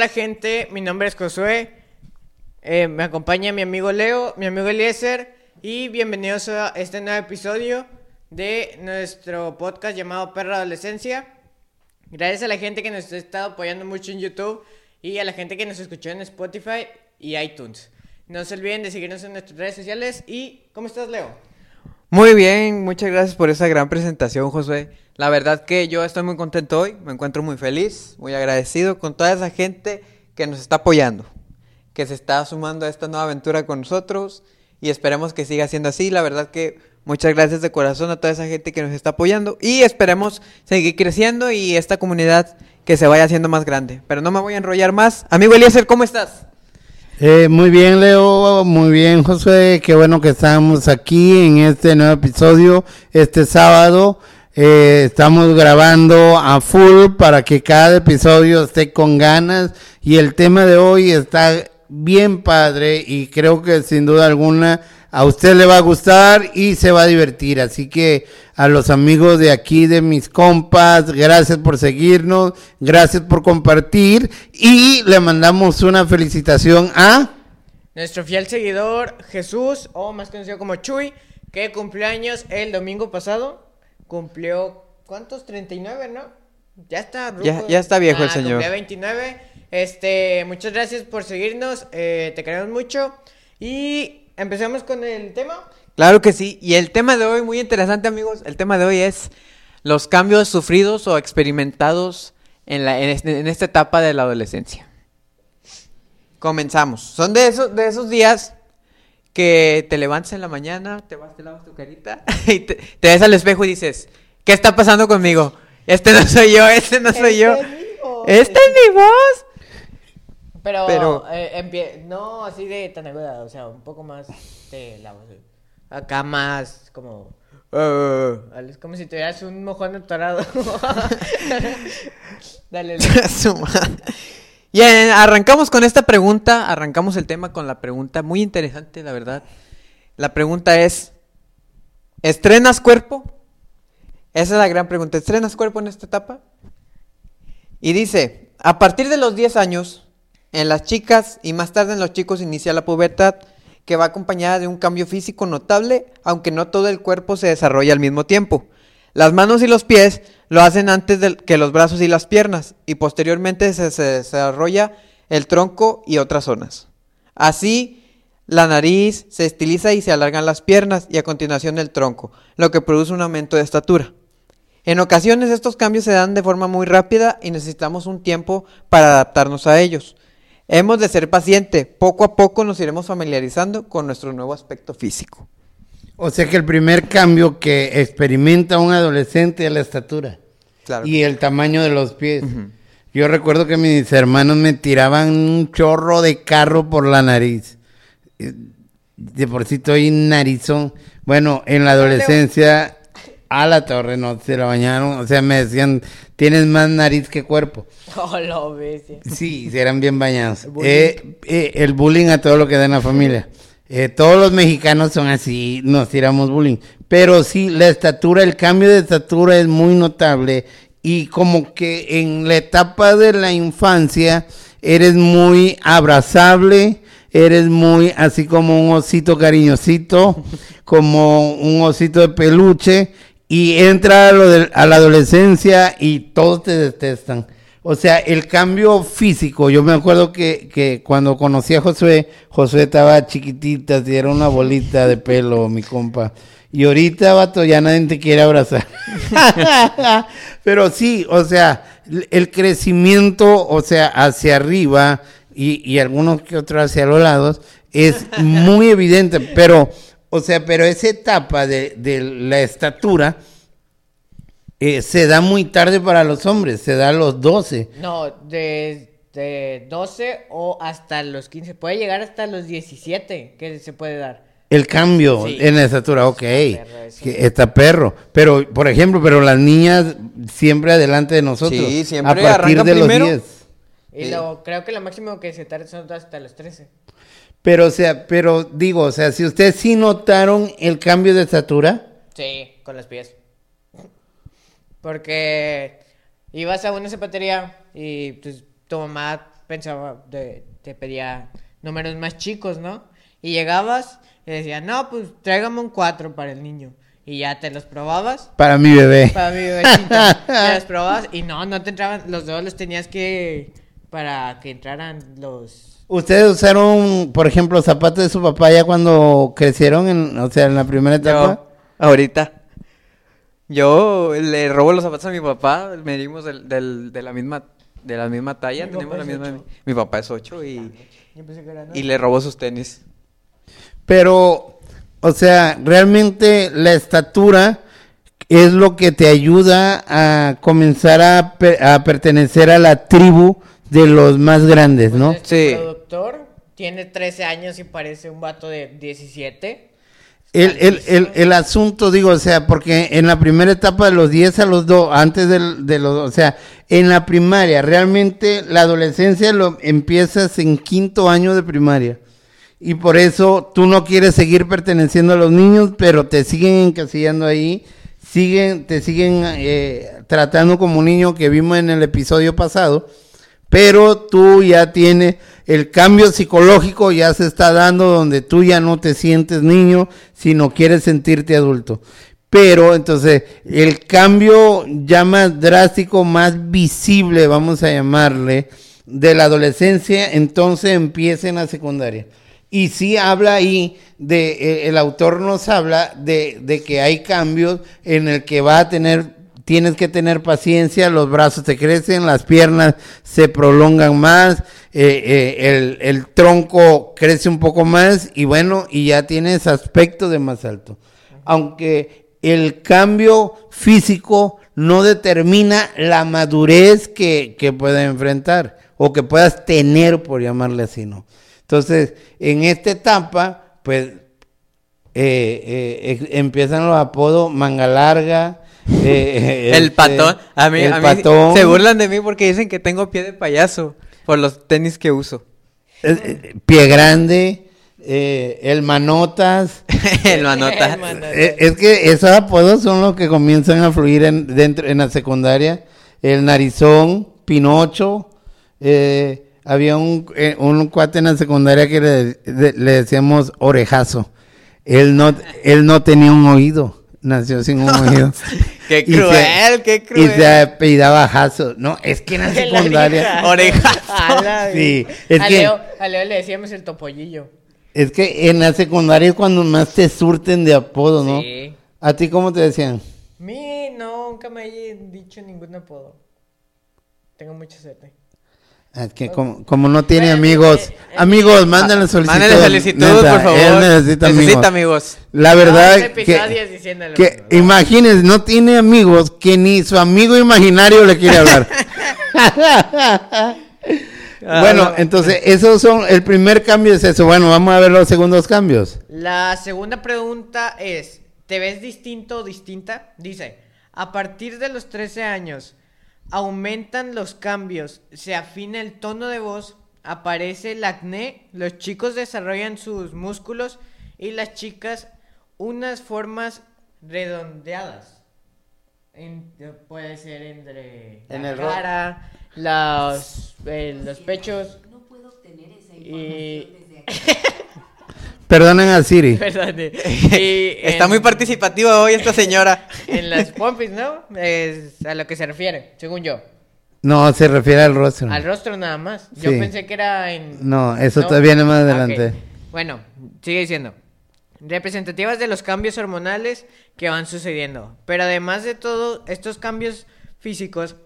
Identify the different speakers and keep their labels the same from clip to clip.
Speaker 1: Hola gente, mi nombre es Josué, eh, me acompaña mi amigo Leo, mi amigo Eliezer y bienvenidos a este nuevo episodio de nuestro podcast llamado Perra Adolescencia. Gracias a la gente que nos ha estado apoyando mucho en YouTube y a la gente que nos escuchó en Spotify y iTunes. No se olviden de seguirnos en nuestras redes sociales y ¿cómo estás Leo?
Speaker 2: Muy bien, muchas gracias por esa gran presentación, Josué. La verdad que yo estoy muy contento hoy, me encuentro muy feliz, muy agradecido con toda esa gente que nos está apoyando, que se está sumando a esta nueva aventura con nosotros y esperemos que siga siendo así. La verdad que muchas gracias de corazón a toda esa gente que nos está apoyando y esperemos seguir creciendo y esta comunidad que se vaya haciendo más grande. Pero no me voy a enrollar más. Amigo Eliezer, ¿cómo estás?
Speaker 3: Eh, muy bien, Leo, muy bien, José. Qué bueno que estamos aquí en este nuevo episodio, este sábado. Eh, estamos grabando a full para que cada episodio esté con ganas y el tema de hoy está bien padre y creo que sin duda alguna a usted le va a gustar y se va a divertir. Así que a los amigos de aquí, de mis compas, gracias por seguirnos, gracias por compartir y le mandamos una felicitación a...
Speaker 1: Nuestro fiel seguidor Jesús, o más conocido como Chuy, que cumplió años el domingo pasado. Cumplió, ¿cuántos? 39, ¿no? Ya está.
Speaker 2: Ya, ya está viejo el
Speaker 1: Ah,
Speaker 2: señor.
Speaker 1: Cumplió 29. Este, muchas gracias por seguirnos, eh, te queremos mucho. Y empezamos con el tema.
Speaker 2: Claro que sí. Y el tema de hoy, muy interesante amigos, el tema de hoy es los cambios sufridos o experimentados en, la, en, este- en esta etapa de la adolescencia. Comenzamos. Son de esos, de esos días que te levantas en la mañana, te vas, te lavas tu carita y te, te ves al espejo y dices, ¿qué está pasando conmigo? Este no soy yo, este no soy yo.
Speaker 1: Este es mi voz.
Speaker 2: Esta es mi voz.
Speaker 1: Pero,
Speaker 2: Pero-
Speaker 1: eh, no así de tan aguda, o sea, un poco más de la voz. Acá más como... "Uh", es como si tuvieras un mojón atorado. Dale.
Speaker 2: Y arrancamos con esta pregunta, arrancamos el tema con la pregunta muy interesante, la verdad. La pregunta es, ¿estrenas cuerpo? Esa es la gran pregunta, ¿estrenas cuerpo en esta etapa? Y dice, a partir de los 10 años, en las chicas y más tarde en los chicos inicia la pubertad, que va acompañada de un cambio físico notable, aunque no todo el cuerpo se desarrolla al mismo tiempo. Las manos y los pies lo hacen antes que los brazos y las piernas, y posteriormente se, se desarrolla el tronco y otras zonas. Así, la nariz se estiliza y se alargan las piernas, y a continuación el tronco, lo que produce un aumento de estatura. En ocasiones estos cambios se dan de forma muy rápida y necesitamos un tiempo para adaptarnos a ellos. Hemos de ser pacientes, poco a poco nos iremos familiarizando con nuestro nuevo aspecto físico.
Speaker 3: O sea que el primer cambio que experimenta un adolescente es la estatura
Speaker 2: Claro.
Speaker 3: y el tamaño de los pies. Yo recuerdo que mis hermanos me tiraban un chorro de carro por la nariz. De por sí estoy narizón. Bueno, en la adolescencia, a la torre, no, se la bañaron. O sea, me decían, tienes más nariz que cuerpo.
Speaker 1: Oh, lo bestia.
Speaker 3: Sí, sí, eran bien bañados.
Speaker 1: El bullying.
Speaker 3: Eh, eh, el bullying a todo lo que da en la familia. Eh, todos los mexicanos son así, nos tiramos bullying. Pero sí, la estatura, el cambio de estatura es muy notable. Y como que en la etapa de la infancia eres muy abrazable, eres muy así como un osito cariñosito, como un osito de peluche. Y entra a, lo de- a la adolescencia y todos te detestan. O sea, el cambio físico, yo me acuerdo que, que cuando conocí a Josué, Josué estaba chiquitita, era una bolita de pelo, mi compa. Y ahorita, vato, ya nadie te quiere abrazar. Pero sí, o sea, el crecimiento, o sea, hacia arriba y, y algunos que otros hacia los lados, es muy evidente. Pero, o sea, pero esa etapa de, de la estatura eh, se da muy tarde para los hombres, se da a los 12.
Speaker 1: No, de, de 12 o hasta los 15. Puede llegar hasta los 17 que se puede dar.
Speaker 3: El cambio
Speaker 1: Sí.
Speaker 3: en la estatura, ok.
Speaker 1: perro eso.
Speaker 3: que está perro. Pero, por ejemplo, pero las niñas siempre adelante de nosotros.
Speaker 2: Sí, siempre
Speaker 3: A partir de
Speaker 2: primero.
Speaker 3: los 10.
Speaker 1: Y
Speaker 2: Sí.
Speaker 1: luego creo que lo máximo que se tarda son hasta los 13.
Speaker 3: Pero, o sea, pero digo, o sea, si ustedes sí notaron el cambio de estatura,
Speaker 1: Sí, con los pies. Porque ibas a una zapatería y pues tu mamá pensaba, de- te pedía números más chicos, ¿no? Y llegabas y decía, no, pues tráigame un 4 para el niño. Y ya te los probabas.
Speaker 3: Para mi bebé.
Speaker 1: Para mi bebecita. te los probabas y no, no te entraban, los dedos los tenías que, para que entraran los...
Speaker 3: ¿Ustedes usaron, por ejemplo, zapatos de su papá ya cuando crecieron, en, o sea, en la primera etapa?
Speaker 2: Yo, ahorita. Yo le robo los zapatos a mi papá, medimos del, del- de la misma de la misma talla,
Speaker 1: Mi
Speaker 2: tenemos
Speaker 1: papá
Speaker 2: la
Speaker 1: es
Speaker 2: misma. Mi papá es 8 y,
Speaker 1: ¿no?
Speaker 2: y le robo sus tenis.
Speaker 3: Pero, o sea, realmente la estatura es lo que te ayuda a comenzar a, per- a pertenecer a la tribu de los más grandes, ¿no?
Speaker 1: Pues este
Speaker 2: Sí.
Speaker 1: productor tiene 13 años y parece un vato de 17.
Speaker 3: El, el, el, el asunto, digo, o sea, porque en la primera etapa de los 10 a los 2, antes del- de, los, o sea, en la primaria, realmente la adolescencia lo empiezas en quinto año de primaria. Y por eso tú no quieres seguir perteneciendo a los niños, pero te siguen encasillando ahí, siguen, te siguen eh, tratando como un niño que vimos en el episodio pasado, pero tú ya tienes el cambio psicológico ya se está dando donde tú ya no te sientes niño, sino quieres sentirte adulto. Pero entonces el cambio ya más drástico, más visible, vamos a llamarle, de la adolescencia, entonces empieza en la secundaria. Y sí habla ahí de, eh, el autor nos habla de, de que hay cambios en el que va a tener tienes que tener paciencia, los brazos te crecen, las piernas se prolongan más, eh, eh, el, el tronco crece un poco más y bueno, y ya tienes aspecto de más alto. Aunque el cambio físico no determina la madurez que, que puedas enfrentar o que puedas tener, por llamarle así, ¿no? Entonces, en esta etapa, pues eh, eh, empiezan los apodos manga larga. eh,
Speaker 2: el
Speaker 3: este,
Speaker 2: patón. A mí,
Speaker 3: el
Speaker 2: a mí
Speaker 3: patón.
Speaker 2: se burlan de mí porque dicen que tengo pie de payaso por los tenis que uso.
Speaker 3: Eh, pie grande, eh, el manotas.
Speaker 2: El manota.
Speaker 1: El manota.
Speaker 3: Eh, es que esos apodos son los que comienzan a fluir en, dentro, en la secundaria. El narizón, Pinocho. eh, había un, eh, un cuate en la secundaria que le, de- le decíamos orejazo. Él no, él no tenía un oído. Nació sin un oído.
Speaker 2: Qué
Speaker 3: se-
Speaker 2: cruel, qué
Speaker 3: Y se
Speaker 2: cruel.
Speaker 3: apellidaba Jaso. No, es que en la secundaria.
Speaker 2: Orejazo.
Speaker 3: Sí, es
Speaker 1: a,
Speaker 3: que-
Speaker 1: Leo, a Leo le decíamos el topollillo.
Speaker 3: Es que en la secundaria es cuando más te surten de apodo, ¿no?
Speaker 1: Sí.
Speaker 3: ¿A ti cómo te decían?
Speaker 1: Mi, no, nunca me he dicho ningún apodo. Tengo mucha suerte.
Speaker 3: Ah, Es que como, como no tiene
Speaker 1: Bueno,
Speaker 3: amigos,
Speaker 1: eh, eh,
Speaker 3: amigos, mándenle solicitud.
Speaker 2: Mándale solicitud,
Speaker 3: Neta,
Speaker 2: por favor.
Speaker 3: Él necesita,
Speaker 2: Necesita
Speaker 3: amigos.
Speaker 2: amigos.
Speaker 3: La verdad
Speaker 1: Ah, episodio
Speaker 3: que, que
Speaker 1: ¿verdad?
Speaker 3: imagínense, no tiene amigos que ni su amigo imaginario le quiere hablar. bueno,
Speaker 2: Ah,
Speaker 3: entonces esos son, el primer cambio es eso. Bueno, vamos a ver los segundos cambios.
Speaker 1: La segunda pregunta es, ¿te ves distinto o distinta? Dice, a partir de los 13 años, aumentan los cambios, se afina el tono de voz, aparece el acné, los chicos desarrollan sus músculos y las chicas unas formas redondeadas. En- puede ser entre
Speaker 3: En
Speaker 1: la
Speaker 3: el
Speaker 1: cara, los, eh, los pechos.
Speaker 4: No puedo obtener esa
Speaker 1: Y-
Speaker 4: información desde aquí.
Speaker 3: Perdonen a Siri.
Speaker 1: Perdón, y
Speaker 2: Está
Speaker 1: en-
Speaker 2: muy participativa hoy esta señora.
Speaker 1: En las pompis, ¿no? Es a lo que se refiere, según yo.
Speaker 3: No, se refiere al rostro.
Speaker 1: Al rostro nada más. Yo
Speaker 3: Sí.
Speaker 1: pensé que era en...
Speaker 3: No, eso te viene más
Speaker 1: Ah,
Speaker 3: adelante.
Speaker 1: ok. Bueno, sigue diciendo. Representativas de los cambios hormonales que van sucediendo. Pero además de todo, estos cambios físicos,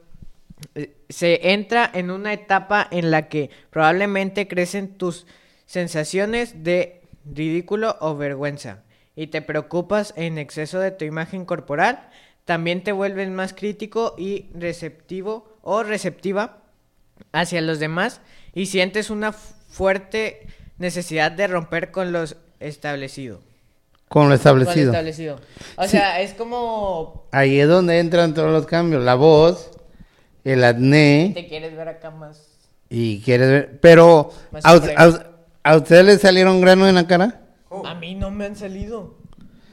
Speaker 1: eh, se entra en una etapa en la que probablemente crecen tus sensaciones de ridículo o vergüenza y te preocupas en exceso de tu imagen corporal, también te vuelves más crítico y receptivo o receptiva hacia los demás y sientes una fu- fuerte necesidad de romper con lo establecido.
Speaker 3: Con lo
Speaker 1: Con lo
Speaker 3: establecido.
Speaker 1: establecido. O sea, es como
Speaker 3: Ahí es donde entran todos los cambios. La voz, el acné.
Speaker 1: te quieres ver acá más.
Speaker 3: Y quieres ver. Pero,
Speaker 1: Más
Speaker 3: ¿a,
Speaker 1: supremo.
Speaker 3: A- ustedes les salieron granos en la cara?
Speaker 1: A mí no me han salido.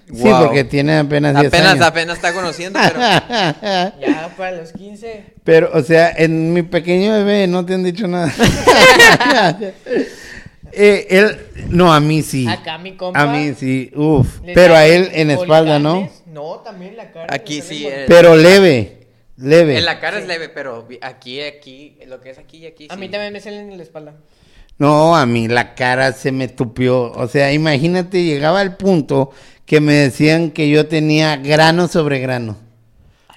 Speaker 3: Sí,
Speaker 2: Wow.
Speaker 3: porque tiene apenas 10
Speaker 2: Apenas,
Speaker 3: años.
Speaker 2: apenas está conociendo, pero...
Speaker 1: Ya para los 15.
Speaker 3: Pero, o sea, en mi pequeño bebé no te han dicho nada. Eh, él, no, a mí sí.
Speaker 1: Acá mi compa.
Speaker 3: A mí sí, uff. Pero a él en espalda, ¿no?
Speaker 1: No, también la cara.
Speaker 2: Aquí sí, eh.
Speaker 3: Pero leve, leve.
Speaker 2: En la cara es leve, pero aquí, aquí, lo que es aquí y aquí
Speaker 1: A
Speaker 2: sí.
Speaker 1: mí también me salen en la espalda.
Speaker 3: No, a mí la cara se me tupió. O sea, imagínate, llegaba al punto que me decían que yo tenía grano sobre grano.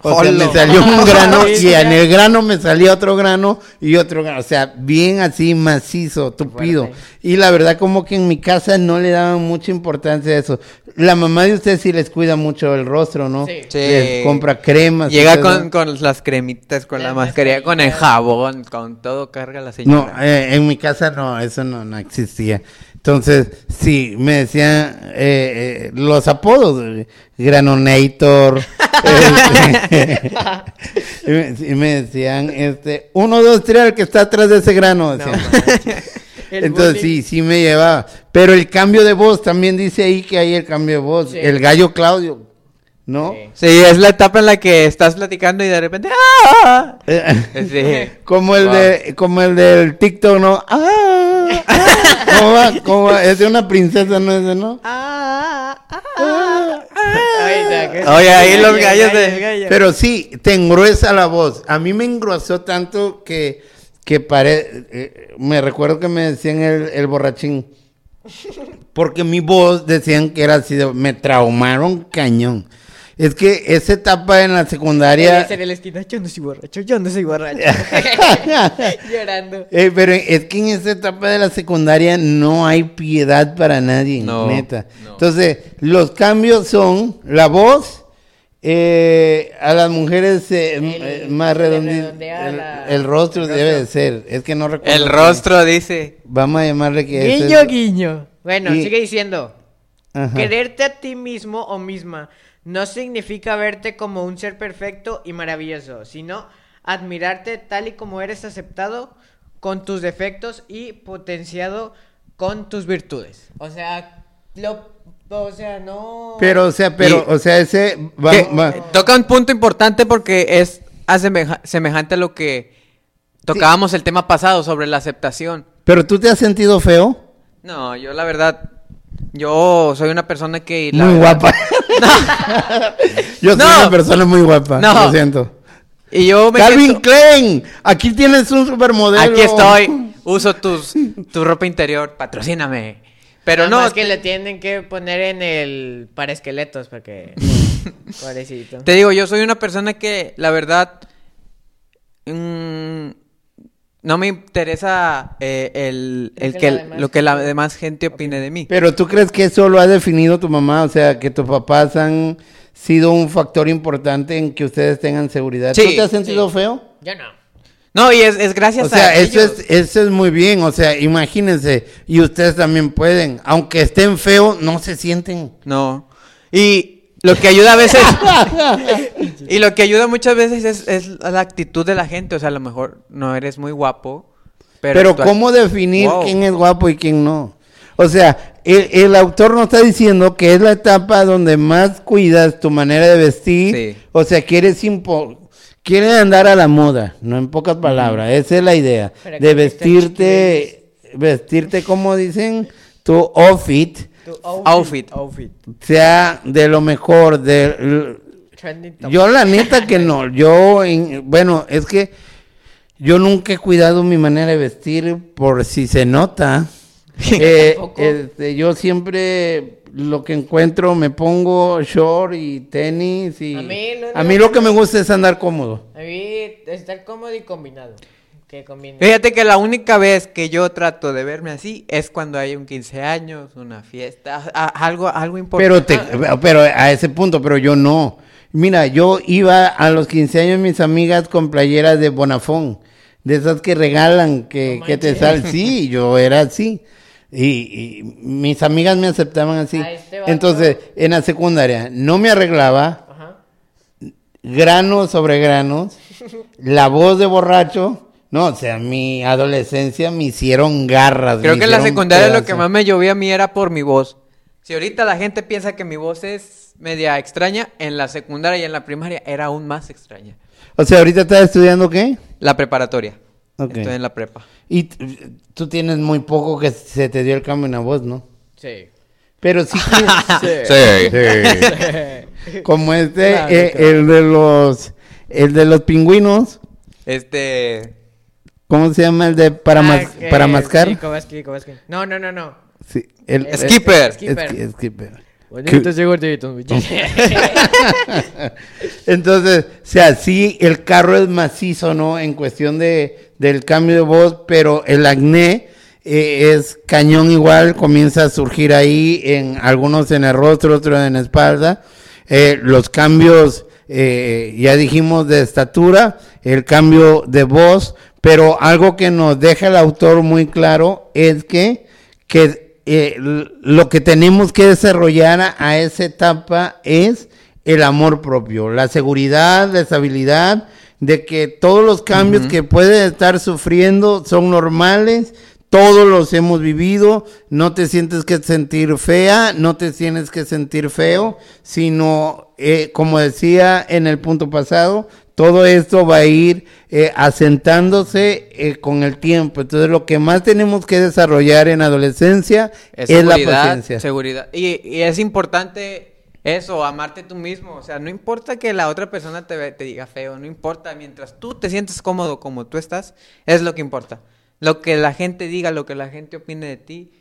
Speaker 3: O sea, me salió un grano y en el grano me salía otro grano y otro grano. O sea, bien así macizo, tupido.
Speaker 1: Fuerte.
Speaker 3: Y la verdad como que en mi casa no le daban mucha importancia a eso. La mamá de usted sí les cuida mucho el rostro, ¿no?
Speaker 1: Sí.
Speaker 2: Sí.
Speaker 3: Les compra cremas.
Speaker 2: Llega con, con las cremitas, con la mascarilla, con el jabón, con todo carga la
Speaker 3: No,
Speaker 2: señora.
Speaker 3: eh, en mi casa no, eso no, no existía. Entonces, sí, me decían eh, eh, los apodos, Granonator, este, y, me, y me decían, este, uno, dos, tres, el que está atrás de ese grano. Entonces,
Speaker 1: bullying.
Speaker 3: sí, sí me llevaba. Pero el cambio de voz, también dice ahí que hay el cambio de voz.
Speaker 1: Sí.
Speaker 3: El gallo Claudio, ¿no?
Speaker 1: Sí.
Speaker 2: Sí, es la etapa en la que estás platicando y de repente... ¡ah! Sí.
Speaker 3: Como el
Speaker 2: Wow.
Speaker 3: de, como el del TikTok, ¿no? ¡Ah! Ah, ¿Cómo va? ¿Cómo va? Es de una princesa, ¿no es de no?
Speaker 1: Ay, ya, que-
Speaker 2: Oye, ahí los
Speaker 1: Gallo,
Speaker 2: gallos
Speaker 1: gallo,
Speaker 2: de-
Speaker 1: gallo.
Speaker 3: Pero sí, te engruesa la voz. A mí me engrosó tanto que, que pare... eh, me recuerdo que me decían el, el borrachín. Porque mi voz decían que era así, de- me traumaron cañón. Es que esa etapa en la secundaria...
Speaker 1: Era el esquina, yo no soy borracho, yo no soy borracho. Llorando.
Speaker 3: Eh, pero es que en esa etapa de la secundaria no hay piedad para nadie,
Speaker 2: No,
Speaker 3: neta.
Speaker 2: no.
Speaker 3: Entonces, los cambios son la voz, eh, a las mujeres eh,
Speaker 1: El-
Speaker 3: eh, más
Speaker 1: redondea
Speaker 3: el,
Speaker 1: la-
Speaker 3: el rostro
Speaker 1: el
Speaker 3: debe de ser, es que no recuerdo.
Speaker 2: El
Speaker 3: qué-
Speaker 2: rostro dice...
Speaker 3: Vamos a llamarle que
Speaker 1: Guiño,
Speaker 3: es-
Speaker 1: guiño. Bueno,
Speaker 3: Y-
Speaker 1: sigue diciendo.
Speaker 3: Ajá.
Speaker 1: Quererte a ti mismo o misma no significa verte como un ser perfecto y maravilloso, sino admirarte tal y como eres aceptado con tus defectos y potenciado con tus virtudes. O sea, lo, o sea, no.
Speaker 3: Pero, o sea, pero,
Speaker 2: Y-
Speaker 3: o sea, ese va- va-
Speaker 2: Toca un punto importante porque es asemeja- semejante a lo que tocábamos el tema pasado sobre la aceptación.
Speaker 3: pero tú te has sentido feo,
Speaker 2: No, yo la verdad, yo soy una persona que... la
Speaker 3: muy
Speaker 2: verdad-
Speaker 3: guapa. Yo soy
Speaker 2: No.
Speaker 3: una persona muy guapa,
Speaker 2: No.
Speaker 3: lo siento.
Speaker 2: Y yo me
Speaker 3: Calvin
Speaker 2: siento-
Speaker 3: Klein, aquí tienes un supermodelo.
Speaker 2: Aquí estoy, uso tus, tu ropa interior, patrocíname. Pero
Speaker 1: Nada
Speaker 2: no,
Speaker 1: más que le tienen que poner en el para esqueletos porque. Pobrecito.
Speaker 2: te digo, yo soy una persona que la verdad mm, no me interesa eh, el, el
Speaker 1: Lo que
Speaker 2: que,
Speaker 1: la demás
Speaker 2: lo que la
Speaker 1: gente-
Speaker 2: demás gente opine de mí.
Speaker 3: Pero tú crees que eso lo ha definido tu mamá, o sea, que tus papás han sido un factor importante en que ustedes tengan seguridad.
Speaker 2: Sí,
Speaker 3: ¿Tú te has sentido
Speaker 1: sí.
Speaker 3: feo?
Speaker 1: Yo no.
Speaker 2: No, y es, es gracias
Speaker 3: O sea,
Speaker 2: a
Speaker 3: eso
Speaker 2: ellos.
Speaker 3: es, eso es muy bien, o sea, imagínense, y ustedes también pueden, aunque estén feos, no se sienten.
Speaker 2: No. Y lo que ayuda a veces. y lo que ayuda muchas veces es, es la actitud de la gente. O sea, a lo mejor no eres muy guapo. Pero,
Speaker 3: Pero, ¿cómo definir
Speaker 2: Wow.
Speaker 3: quién es guapo y quién no? O sea, el, el autor nos está diciendo que es la etapa donde más cuidas tu manera de vestir.
Speaker 2: Sí.
Speaker 3: O sea, quieres impo quieres andar a la moda, no en pocas palabras. Esa es la idea.
Speaker 1: Para
Speaker 3: de vestirte, vestirte como dicen, tu outfit
Speaker 1: Tu
Speaker 2: Outfit.
Speaker 1: Outfit.
Speaker 3: sea de lo mejor. De, yo la neta que no, yo, en- bueno, es que yo nunca he cuidado mi manera de vestir por si se nota. Eh, este, yo siempre lo que encuentro me pongo short y tenis y
Speaker 1: A mí no,
Speaker 3: a
Speaker 1: no,
Speaker 3: mí
Speaker 1: no.
Speaker 3: lo que me gusta es andar cómodo.
Speaker 1: A mí estar cómodo y combinado. Que combine.
Speaker 2: Fíjate que la única vez que yo trato de verme así es cuando hay un 15 años, una fiesta, a- a- algo, algo
Speaker 3: Pero
Speaker 2: importante.
Speaker 3: te, pero a ese punto, pero yo no. Mira, yo iba a los 15 años mis amigas con playeras de Bonafón, de esas que regalan, que,
Speaker 1: No
Speaker 3: que te salen. Sí, yo era así. Y, y mis amigas me aceptaban así.
Speaker 1: A este
Speaker 3: Entonces, en la secundaria, no me arreglaba,
Speaker 1: Ajá.
Speaker 3: granos sobre granos, la voz de borracho. No, o sea, mi adolescencia me hicieron garras.
Speaker 2: Creo que en la secundaria lo que más me llovía a mí era por mi voz. Si ahorita la gente piensa que mi voz es media extraña, en la secundaria y en la primaria era aún más extraña.
Speaker 3: O sea, ahorita estás estudiando qué?
Speaker 2: La preparatoria.
Speaker 3: Ok.
Speaker 2: Estoy en la prepa.
Speaker 3: Y tú tienes muy poco que se te dio el cambio en la voz, ¿no?
Speaker 1: Sí.
Speaker 3: Pero sí que...
Speaker 1: Sí.
Speaker 3: Como este,
Speaker 1: Claro,
Speaker 3: eh,
Speaker 1: claro.
Speaker 3: el de los... El de los pingüinos.
Speaker 2: Este.
Speaker 3: ¿Cómo se llama el de para,
Speaker 1: Ah,
Speaker 3: mas- para mascar?
Speaker 1: Sí, Kovaski. No, no, no, no.
Speaker 3: Sí, el,
Speaker 1: Es-
Speaker 3: el-
Speaker 2: Skipper.
Speaker 1: Skipper.
Speaker 3: Skipper. Entonces, o sea, sí, el carro es macizo, ¿no? En cuestión de, del cambio de voz, pero el acné eh, es cañón igual, comienza a surgir ahí, en algunos en el rostro, otros en la espalda. Eh, los cambios, eh, ya dijimos, de estatura, el cambio de voz, pero algo que nos deja el autor muy claro es que, que eh, lo que tenemos que desarrollar a, a esa etapa es el amor propio, la seguridad, la estabilidad, de que todos los cambios que puede estar sufriendo son normales, todos los hemos vivido, no te sientes que sentir fea, no te tienes que sentir feo, sino, eh, como decía en el punto pasado, todo esto va a ir eh, asentándose eh, con el tiempo. Entonces, lo que más tenemos que desarrollar en adolescencia es, la paciencia.
Speaker 2: Seguridad. Y, y es importante eso, amarte tú mismo. O sea, no importa que la otra persona te, te diga feo, no importa. Mientras tú te sientes cómodo como tú estás, es lo que importa. Lo que la gente diga, lo que la gente opine de ti,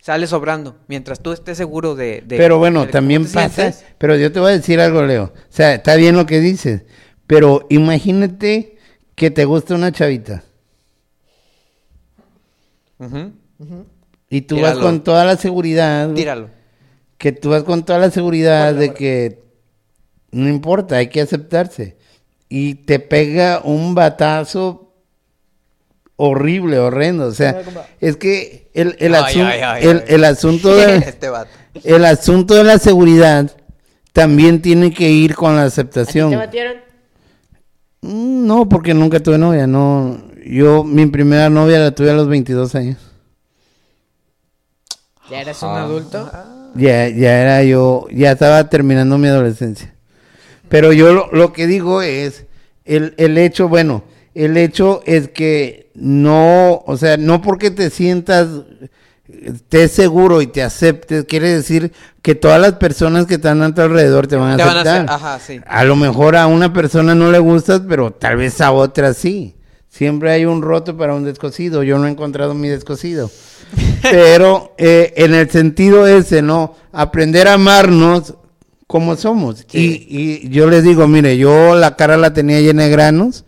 Speaker 2: sale sobrando. Mientras tú estés seguro de... de-
Speaker 3: pero bueno,
Speaker 2: de
Speaker 3: también pasa,
Speaker 2: sientes.
Speaker 3: pero yo te voy a decir algo, Leo. O sea, está bien lo que dices, pero imagínate que te gusta una chavita y tú
Speaker 2: Tíralo.
Speaker 3: vas con toda la seguridad,
Speaker 2: Tíralo.
Speaker 3: que tú vas con toda la seguridad de que no importa, hay que aceptarse. Y te pega un batazo horrible, horrendo. O sea, es que el, el,
Speaker 2: Ay,
Speaker 3: asun-
Speaker 2: ay, ay,
Speaker 3: el-
Speaker 2: ay.
Speaker 3: el asunto de,
Speaker 2: este
Speaker 3: el asunto de la seguridad también tiene que ir con la
Speaker 1: ¿A ti te
Speaker 3: aceptación.
Speaker 1: batieron?
Speaker 3: Mm, No, porque nunca tuve novia, no. Yo, mi primera novia la tuve a los 22 años.
Speaker 1: ¿Ya eres un adulto?
Speaker 3: Ya, ya era yo, ya estaba terminando mi adolescencia. Pero yo lo, lo que digo es, el, el hecho, bueno, el hecho es que no, o sea, no porque te sientas, estés seguro y te aceptes, quiere decir que todas las personas que están a tu alrededor te van a
Speaker 2: Te van a
Speaker 3: aceptar.
Speaker 2: hacer- ajá, sí.
Speaker 3: A lo mejor a una persona no le gustas, pero tal vez a otra sí. Siempre hay un roto para un descosido. Yo no he encontrado mi descosido. Pero eh, en el sentido ese, ¿no? Aprender a amarnos como somos.
Speaker 2: Sí.
Speaker 3: Y, y yo les digo, mire, yo la cara la tenía llena de granos.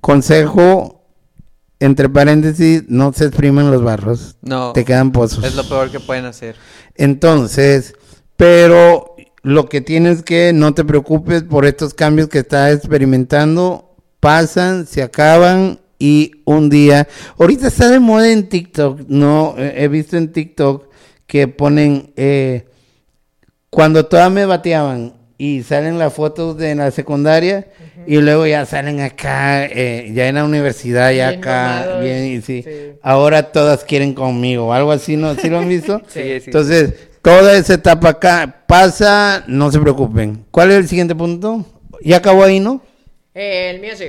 Speaker 3: Consejo, entre paréntesis, no se exprimen los barros.
Speaker 2: No.
Speaker 3: Te quedan pozos.
Speaker 2: Es lo peor que pueden hacer.
Speaker 3: Entonces, pero lo que tienes que, no te preocupes por estos cambios que estás experimentando, pasan, se acaban y un día, ahorita está de moda en TikTok, no, Eh, he visto en TikTok que ponen, eh, cuando todas me bateaban y salen las fotos de la secundaria y luego ya salen acá, eh, ya en la universidad, ya
Speaker 1: Bien
Speaker 3: acá, bien, y sí,
Speaker 1: Sí.
Speaker 3: ahora todas quieren conmigo, algo así, ¿no? ¿Sí lo han visto?
Speaker 2: Sí, sí.
Speaker 3: Entonces, toda esa etapa acá pasa, no se preocupen. ¿Cuál es el siguiente punto? Ya acabó ahí, ¿no?
Speaker 1: Eh, el mío sí.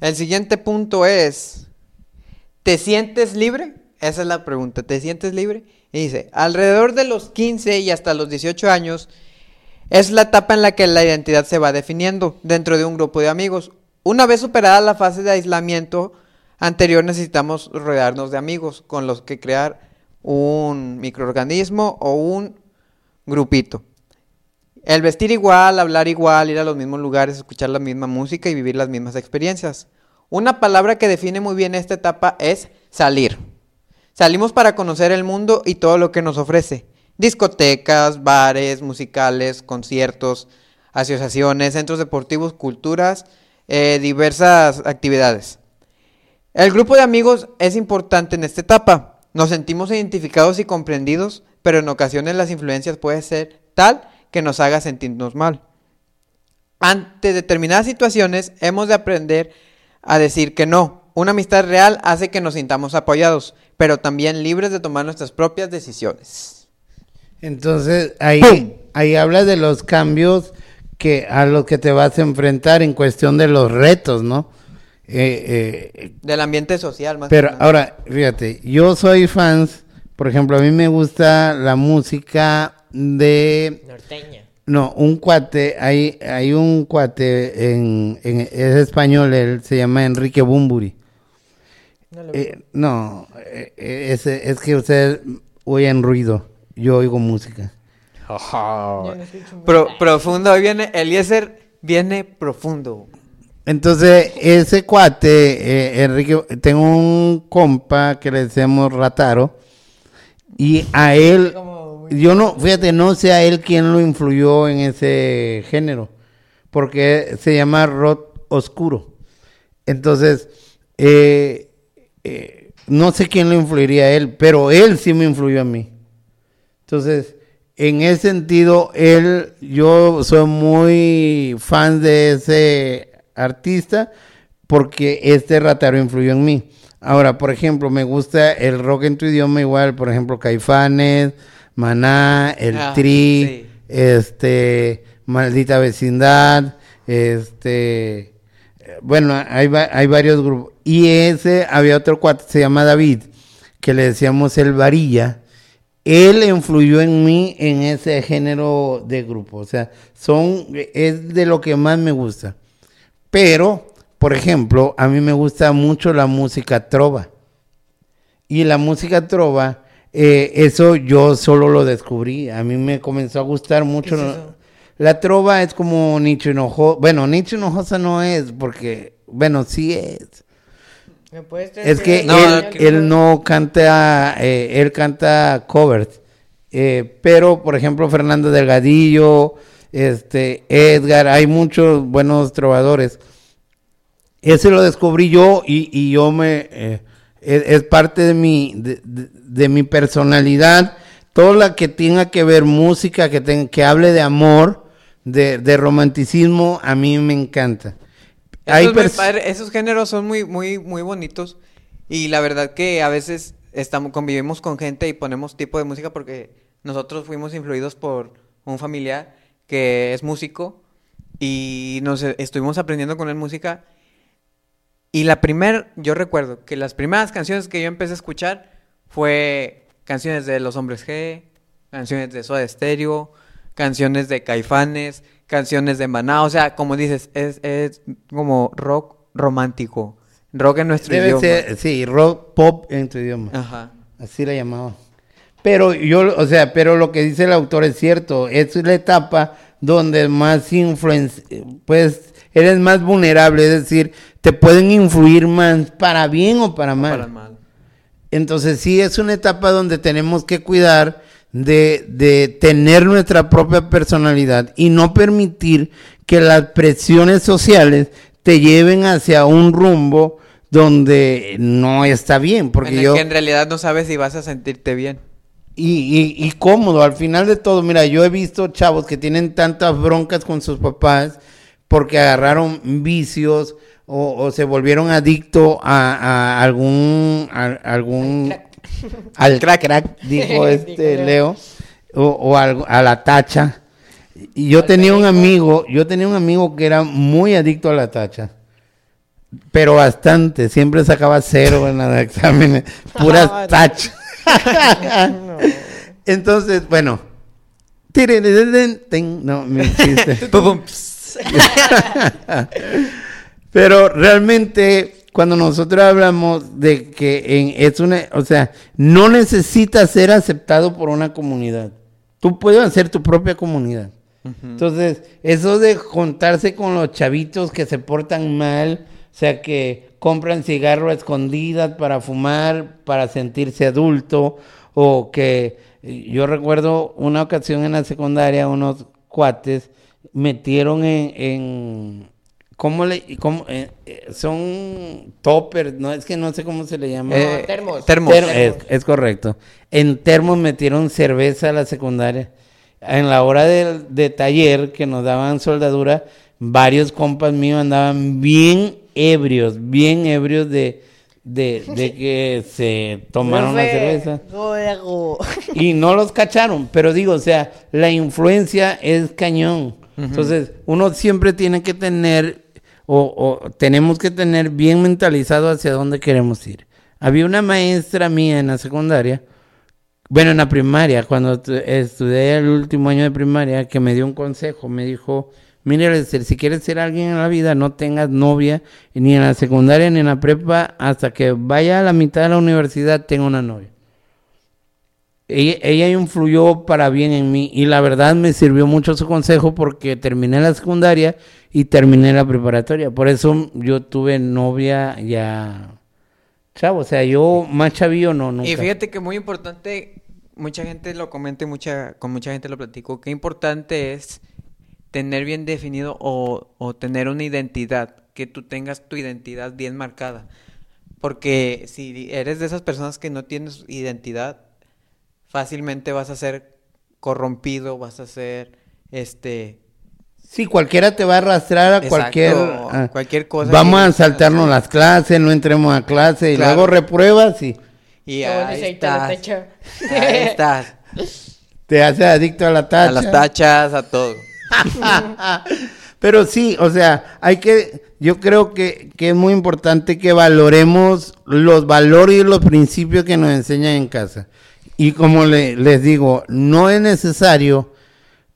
Speaker 2: El siguiente punto es, ¿te sientes libre? Esa es la pregunta, ¿te sientes libre? Y dice, alrededor de los 15 y hasta los 18 años es la etapa en la que la identidad se va definiendo dentro de un grupo de amigos. Una vez superada la fase de aislamiento anterior necesitamos rodearnos de amigos con los que crear un microorganismo o un grupito. El vestir igual, hablar igual, ir a los mismos lugares, escuchar la misma música y vivir las mismas experiencias. Una palabra que define muy bien esta etapa es salir. Salimos para conocer el mundo y todo lo que nos ofrece. Discotecas, bares, musicales, conciertos, asociaciones, centros deportivos, culturas, eh, diversas actividades. El grupo de amigos es importante en esta etapa. Nos sentimos identificados y comprendidos, pero en ocasiones las influencias pueden ser tal que nos haga sentirnos mal. Ante determinadas situaciones hemos de aprender a decir que no. Una amistad real hace que nos sintamos apoyados, pero también libres de tomar nuestras propias decisiones.
Speaker 3: Entonces, ahí,
Speaker 2: ¡Pum!
Speaker 3: ahí habla de los cambios que a los que te vas a enfrentar en cuestión de los retos, ¿no? Eh, eh,
Speaker 2: Del ambiente social, más
Speaker 3: pero
Speaker 2: que
Speaker 3: ahora, fíjate, yo soy fans, por ejemplo, a mí me gusta la música de
Speaker 1: Norteña.
Speaker 3: No, un cuate, hay, hay un cuate en, en- es español, él se llama Enrique Bumburi.
Speaker 1: No lo
Speaker 3: no, eh, es, es que ustedes oyen ruido, yo oigo música.
Speaker 2: Pro- profundo, hoy viene, Eliezer viene profundo.
Speaker 3: Entonces, ese cuate, eh, Enrique, tengo un compa que le decíamos Rataro, y a él, yo no, fíjate, no sé a él quién lo influyó en ese género, porque se llama rock oscuro. Entonces, eh, eh, no sé quién lo influiría a él, pero él sí me influyó a mí. Entonces, en ese sentido, él, yo soy muy fan de ese artista porque este rataro influyó en mí. Ahora, por ejemplo, me gusta el rock en tu idioma igual, por ejemplo, Caifanes, Maná, El
Speaker 2: Ah,
Speaker 3: Tri,
Speaker 2: sí.
Speaker 3: este, Maldita Vecindad, este, bueno, hay varios grupos. Y ese, había otro cuate, se llama David, que le decíamos el varilla. Él influyó en mí en ese género de grupo. O sea, son, es de lo que más me gusta. Pero, por ejemplo, a mí me gusta mucho la música trova. Y la música trova, eh, eso yo solo lo descubrí. A mí me comenzó a gustar mucho.
Speaker 1: ¿Qué es
Speaker 3: la- trova es como Nicho Hinojosa. Bueno, Nicho Hinojosa no es, porque, bueno, sí es.
Speaker 1: ¿Me puedes
Speaker 3: Es que
Speaker 2: No,
Speaker 3: él,
Speaker 2: que-
Speaker 3: él no canta, eh, él canta covers. Eh, pero, por ejemplo, Fernando Delgadillo, este, Edgar, hay muchos buenos trovadores. Ese lo descubrí yo y, y yo me, eh, es, es parte de mi, de, de- de mi personalidad. Todo lo que tenga que ver música, que, tenga, que hable de amor, de, de romanticismo, a mí me encanta. Hay
Speaker 2: padre- esos géneros son muy, muy, muy bonitos. Y la verdad que a veces estamos, convivimos con gente y ponemos tipo de música porque nosotros fuimos influidos por un familiar que es músico y nos e- estuvimos aprendiendo con él música. Y la primer, yo recuerdo que las primeras canciones que yo empecé a escuchar fue canciones de Los Hombres G, canciones de Soda Stereo, canciones de Caifanes, canciones de Maná, o sea, como dices, es, es como rock romántico, rock en nuestro
Speaker 3: Debe
Speaker 2: idioma.
Speaker 3: ser, sí, rock pop en tu idioma.
Speaker 2: Ajá.
Speaker 3: Así la llamaba. Pero yo, o sea, pero lo que dice el autor es cierto. Es la etapa donde más influencia, pues eres más vulnerable, es decir, te pueden influir más para bien o para mal.
Speaker 2: Para el mal.
Speaker 3: Entonces sí es una etapa donde tenemos que cuidar de, de tener nuestra propia personalidad y no permitir que las presiones sociales te lleven hacia un rumbo donde no está bien. Porque
Speaker 2: en el
Speaker 3: yo...
Speaker 2: que en realidad no sabes si vas a sentirte bien.
Speaker 3: Y, y, y cómodo, al final de todo, mira, yo he visto chavos que tienen tantas broncas con sus papás porque agarraron vicios o, o se volvieron adictos a, a algún, a- algún, al crack, dijo este
Speaker 1: Dijo
Speaker 3: Leo, o, o algo- a la tacha. Y yo tenía un amigo, yo tenía un amigo que era muy adicto a la tacha. Pero bastante, siempre sacaba cero en los exámenes, puras tachas. Entonces, bueno. No,
Speaker 2: pum, pss.
Speaker 3: Pero realmente, cuando nosotros hablamos de que en, es una, o sea, no necesitas ser aceptado por una comunidad. Tú puedes hacer tu propia comunidad. Entonces, eso de juntarse con los chavitos que se portan mal, o sea, que compran cigarro a escondidas para fumar, para sentirse adulto, o que yo recuerdo una ocasión en la secundaria, unos cuates metieron en, en ¿cómo le, cómo, eh, eh, son toppers, no, es que no sé cómo se le llama.
Speaker 2: Eh,
Speaker 1: termos.
Speaker 2: termos.
Speaker 3: Ter- es, es correcto. En termos metieron cerveza a la secundaria. En la hora del- de, taller que nos daban soldadura, varios compas míos andaban bien ebrios, bien ebrios de, de, de que se tomaron la cerveza.
Speaker 1: ¿cómo le hago?
Speaker 3: Y no los cacharon, pero digo, o sea, la influencia es cañón. Entonces, uno siempre tiene que tener, o, tenemos que tener bien mentalizado hacia dónde queremos ir. Había una maestra mía en la secundaria, bueno, en la primaria, cuando tu- estudié el último año de primaria, que me dio un consejo, me dijo, mire, si quieres ser alguien en la vida, no tengas novia, ni en la secundaria ni en la prepa, hasta que vaya a la mitad de la universidad, tenga una novia ella, influyó para bien en mí y la verdad me sirvió mucho su consejo porque terminé la secundaria y terminé la preparatoria. Por eso yo tuve novia ya chavo, o sea, yo más chavillo no, nunca.
Speaker 2: Y fíjate que muy importante, mucha gente lo comenta y mucha, con mucha gente lo platico, que importante es tener bien definido o, o tener una identidad, que tú tengas tu identidad bien marcada. Porque si eres de esas personas que no tienes identidad, fácilmente vas a ser corrompido, vas a ser este
Speaker 3: Sí, cualquiera te va a arrastrar a
Speaker 2: Exacto,
Speaker 3: cualquier
Speaker 2: a
Speaker 3: a-
Speaker 2: cualquier cosa
Speaker 3: Vamos a saltarnos las clases, no entremos a clase y
Speaker 2: Claro.
Speaker 3: luego repruebas y
Speaker 2: y ahí estás.
Speaker 1: tacha.
Speaker 2: Ahí estás.
Speaker 3: te hace adicto a la tacha.
Speaker 2: A las tachas, a todo.
Speaker 3: Pero sí, o sea, hay que, yo creo que, que es muy importante que valoremos los valores y los principios que nos enseñan en casa. Y como le- les digo, no es necesario,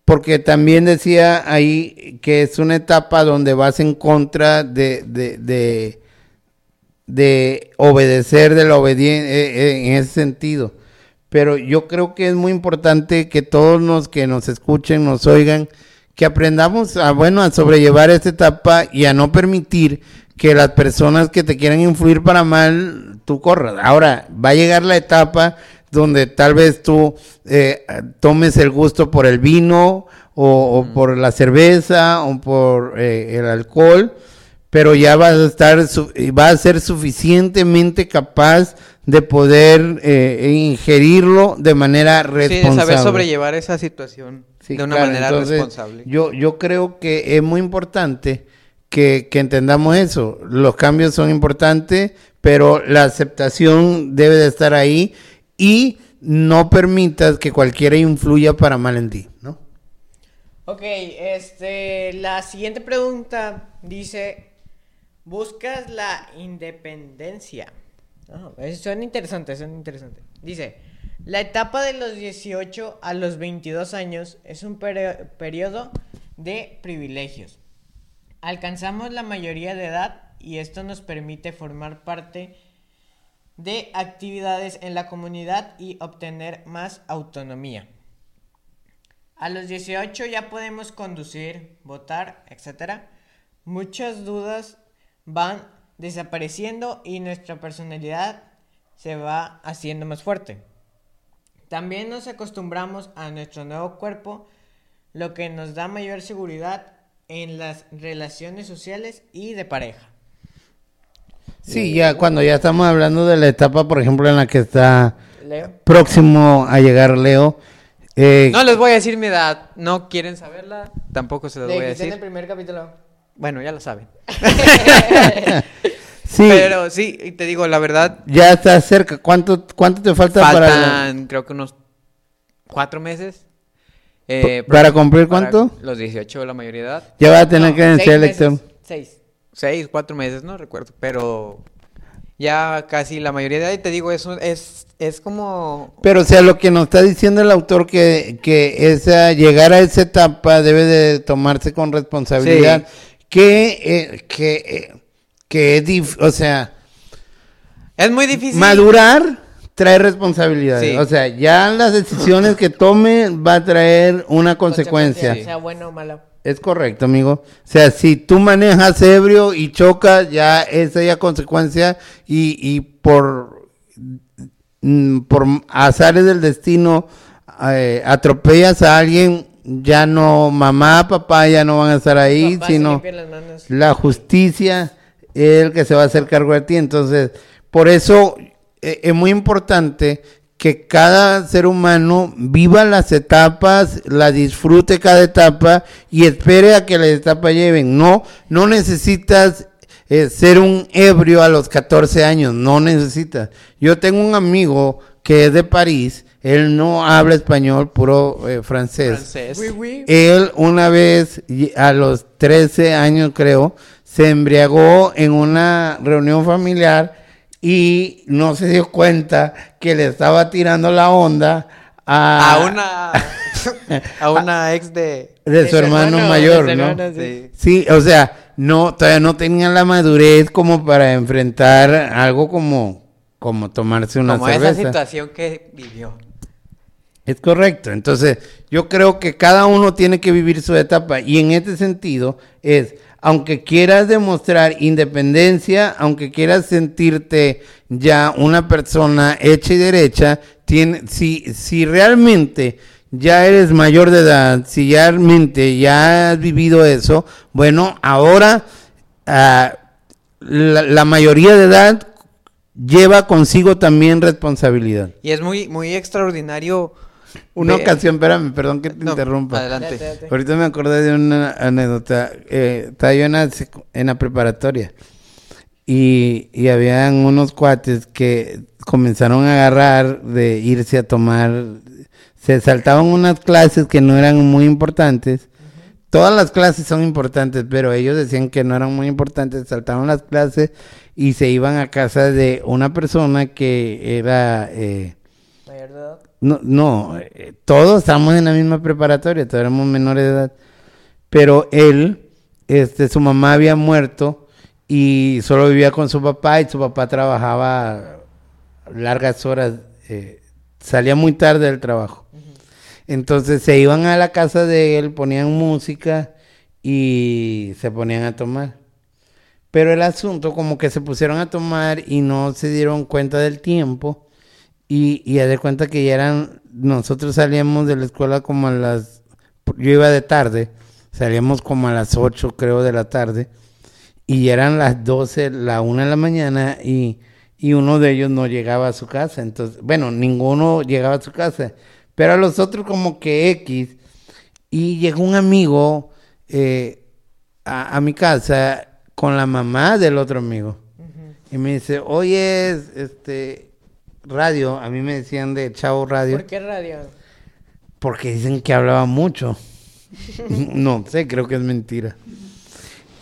Speaker 3: porque también decía ahí que es una etapa donde vas en contra de, de, de, de obedecer, de la obediencia, en ese sentido. Pero yo creo que es muy importante que todos los que nos escuchen, nos oigan, que aprendamos a, bueno, a sobrellevar esta etapa y a no permitir que las personas que te quieran influir para mal, tú corras. Ahora, va a llegar la etapa donde tal vez tú eh, tomes el gusto por el vino o, o por la cerveza o por eh, el alcohol, pero ya vas a estar, vas a ser suficientemente capaz de poder eh, ingerirlo de manera
Speaker 2: Sí,
Speaker 3: responsable.
Speaker 2: de saber sobrellevar esa situación
Speaker 3: Sí,
Speaker 2: de una
Speaker 3: claro,
Speaker 2: manera
Speaker 3: entonces,
Speaker 2: responsable.
Speaker 3: Yo, yo creo que es muy importante que, que entendamos eso. Los cambios son importantes, pero la aceptación debe de estar ahí y no permitas que cualquiera influya para mal en ti, ¿no?
Speaker 1: Ok, este, la siguiente pregunta dice, ¿buscas la independencia? Eso suena interesante, suena interesante. Dice, la etapa de los 18 a los 22 años es un peri- periodo de privilegios. Alcanzamos la mayoría de edad y esto nos permite formar parte de actividades en la comunidad y obtener más autonomía. A los 18 ya podemos conducir, votar, etc. Muchas dudas van desapareciendo y nuestra personalidad se va haciendo más fuerte. También nos acostumbramos a nuestro nuevo cuerpo, lo que nos da mayor seguridad en las relaciones sociales y de pareja.
Speaker 3: Sí, ya cuando ya estamos hablando de la etapa, por ejemplo, en la que está
Speaker 1: Leo.
Speaker 3: próximo a llegar Leo. eh,
Speaker 2: No les voy a decir mi edad. No quieren saberla. Tampoco se los
Speaker 1: Le
Speaker 2: voy a
Speaker 1: dijiste en el
Speaker 2: decir.
Speaker 1: primer capítulo.
Speaker 2: Bueno, ya lo saben.
Speaker 3: sí,
Speaker 2: Pero sí, y te digo la verdad.
Speaker 3: ya está cerca. ¿Cuánto, cuánto te falta para...
Speaker 2: Faltan, creo que unos cuatro meses. Eh,
Speaker 3: ¿Para cumplir
Speaker 2: para
Speaker 3: cuánto?
Speaker 2: Los 18 de la mayoría de edad.
Speaker 3: Ya va a tener
Speaker 1: No,
Speaker 3: que decir el lector.
Speaker 1: Seis.
Speaker 2: Seis, cuatro meses, no recuerdo. Pero ya casi la mayoría de. Y te digo, eso es, es como...
Speaker 3: Pero, o sea, lo que nos está diciendo el autor que, que esa, llegar a esa etapa debe de tomarse con responsabilidad. Que, eh, que, eh, que es, dif- o sea,
Speaker 2: Es muy difícil.
Speaker 3: madurar trae responsabilidades.
Speaker 2: Sí.
Speaker 3: O sea, ya las decisiones que tome va a traer una consecuencia.
Speaker 1: Sea bueno o malo.
Speaker 3: Es correcto, amigo. O sea, si tú manejas ebrio y chocas, ya es ya consecuencia y, y por, mm, por azares del destino eh, atropellas a alguien, ya no mamá, papá ya no van a estar ahí,
Speaker 1: Papá
Speaker 3: sino la justicia es el que se va a hacer cargo de ti. Entonces, por eso eh, es muy importante que cada ser humano viva las etapas, la disfrute cada etapa y espere a que las etapas lleven. No, no necesitas eh, ser un ebrio a los 14 años, no necesitas. Yo tengo un amigo que es de París, él no habla español, puro eh, francés.
Speaker 2: Francés.
Speaker 1: Oui, oui.
Speaker 3: Él una vez, a los 13 años creo, se embriagó en una reunión familiar y no se dio cuenta que le estaba tirando la onda a,
Speaker 2: A una a una ex de
Speaker 3: de su hermano, mayor, ¿no?
Speaker 1: hermano, sí.
Speaker 3: O sea, no, todavía no tenía la madurez como para enfrentar algo como, como tomarse una
Speaker 2: como esa
Speaker 3: cerveza.
Speaker 2: situación que vivió.
Speaker 3: Es correcto. Entonces, yo creo que cada uno tiene que vivir su etapa y en este sentido es, aunque quieras demostrar independencia, aunque quieras sentirte ya una persona hecha y derecha, tiene, si, si realmente ya eres mayor de edad, si realmente ya has vivido eso, bueno, ahora ah, la, la mayoría de edad lleva consigo también responsabilidad.
Speaker 2: Y es muy muy extraordinario
Speaker 3: Una
Speaker 2: ver-
Speaker 3: ocasión, espérame, perdón que te
Speaker 2: No,
Speaker 3: interrumpa.
Speaker 2: Adelante.
Speaker 3: Ahorita me acordé de una anécdota. Eh, estaba yo en la, secu- en la preparatoria y, y habían unos cuates que comenzaron a agarrar de irse a tomar. Se saltaban unas clases que no eran muy importantes. Todas las clases son importantes, pero ellos decían que no eran muy importantes. Saltaban las clases y se iban a casa de una persona que era... eh,
Speaker 1: edad.
Speaker 3: no, no, eh, todos estamos en la misma preparatoria, todos éramos menores de edad. Pero él, este, su mamá había muerto y solo vivía con su papá y su papá trabajaba largas horas, eh, salía muy tarde del trabajo. Entonces se iban a la casa de él, ponían música y se ponían a tomar. Pero el asunto como que se pusieron a tomar y no se dieron cuenta del tiempo. Y, y a de cuenta que ya eran, nosotros salíamos de la escuela como a las, yo iba de tarde, salíamos como a las 8 creo de la tarde, y eran las 12, la 1 de la mañana, y, y uno de ellos no llegaba a su casa, entonces, bueno, ninguno llegaba a su casa, pero a los otros como que X, y llegó un amigo eh, a, a mi casa con la mamá del otro amigo. Y me dice, oye, este, radio, a mí me decían de Chavo Radio,
Speaker 1: ¿Por qué radio?
Speaker 3: porque dicen que hablaba mucho. no sé, creo que es mentira.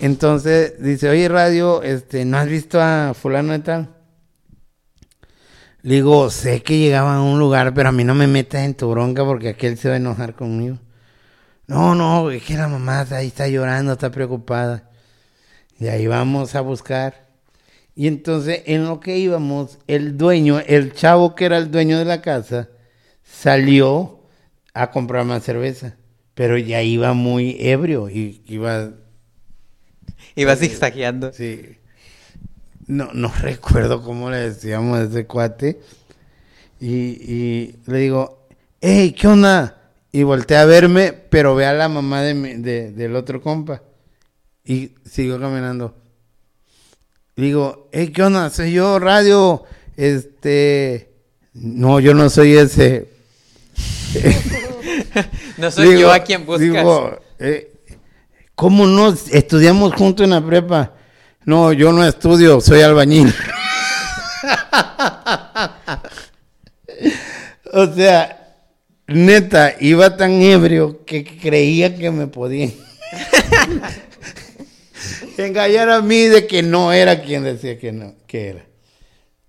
Speaker 3: Entonces dice, oye, radio, este, ¿no has visto a fulano de tal? Le digo, sé que llegaba a un lugar, pero a mí no me metas en tu bronca porque aquel se va a enojar conmigo. No, no, es que la mamá ahí está llorando, está preocupada. Y ahí vamos a buscar. Y entonces, en lo que íbamos, el dueño, el chavo que era el dueño de la casa, salió a comprar más cerveza. Pero ya iba muy ebrio y iba,
Speaker 2: Iba zigzagueando.
Speaker 3: sí. No, no recuerdo cómo le decíamos a ese cuate. Y, y le digo, hey, ¿qué onda? Y volteé a verme, pero ve a la mamá de mi- de- del otro compa. Y siguió caminando. Digo, hey, ¿qué onda? Soy yo, radio. Este. No, yo no soy ese.
Speaker 2: No soy
Speaker 3: Digo-
Speaker 2: yo a quien buscas.
Speaker 3: digo, eh, ¿Cómo no? Estudiamos juntos en la prepa. No, yo no estudio, soy albañil. o sea, neta, iba tan ebrio que creía que me podía engañar a mí de que no era quien decía que no, que era.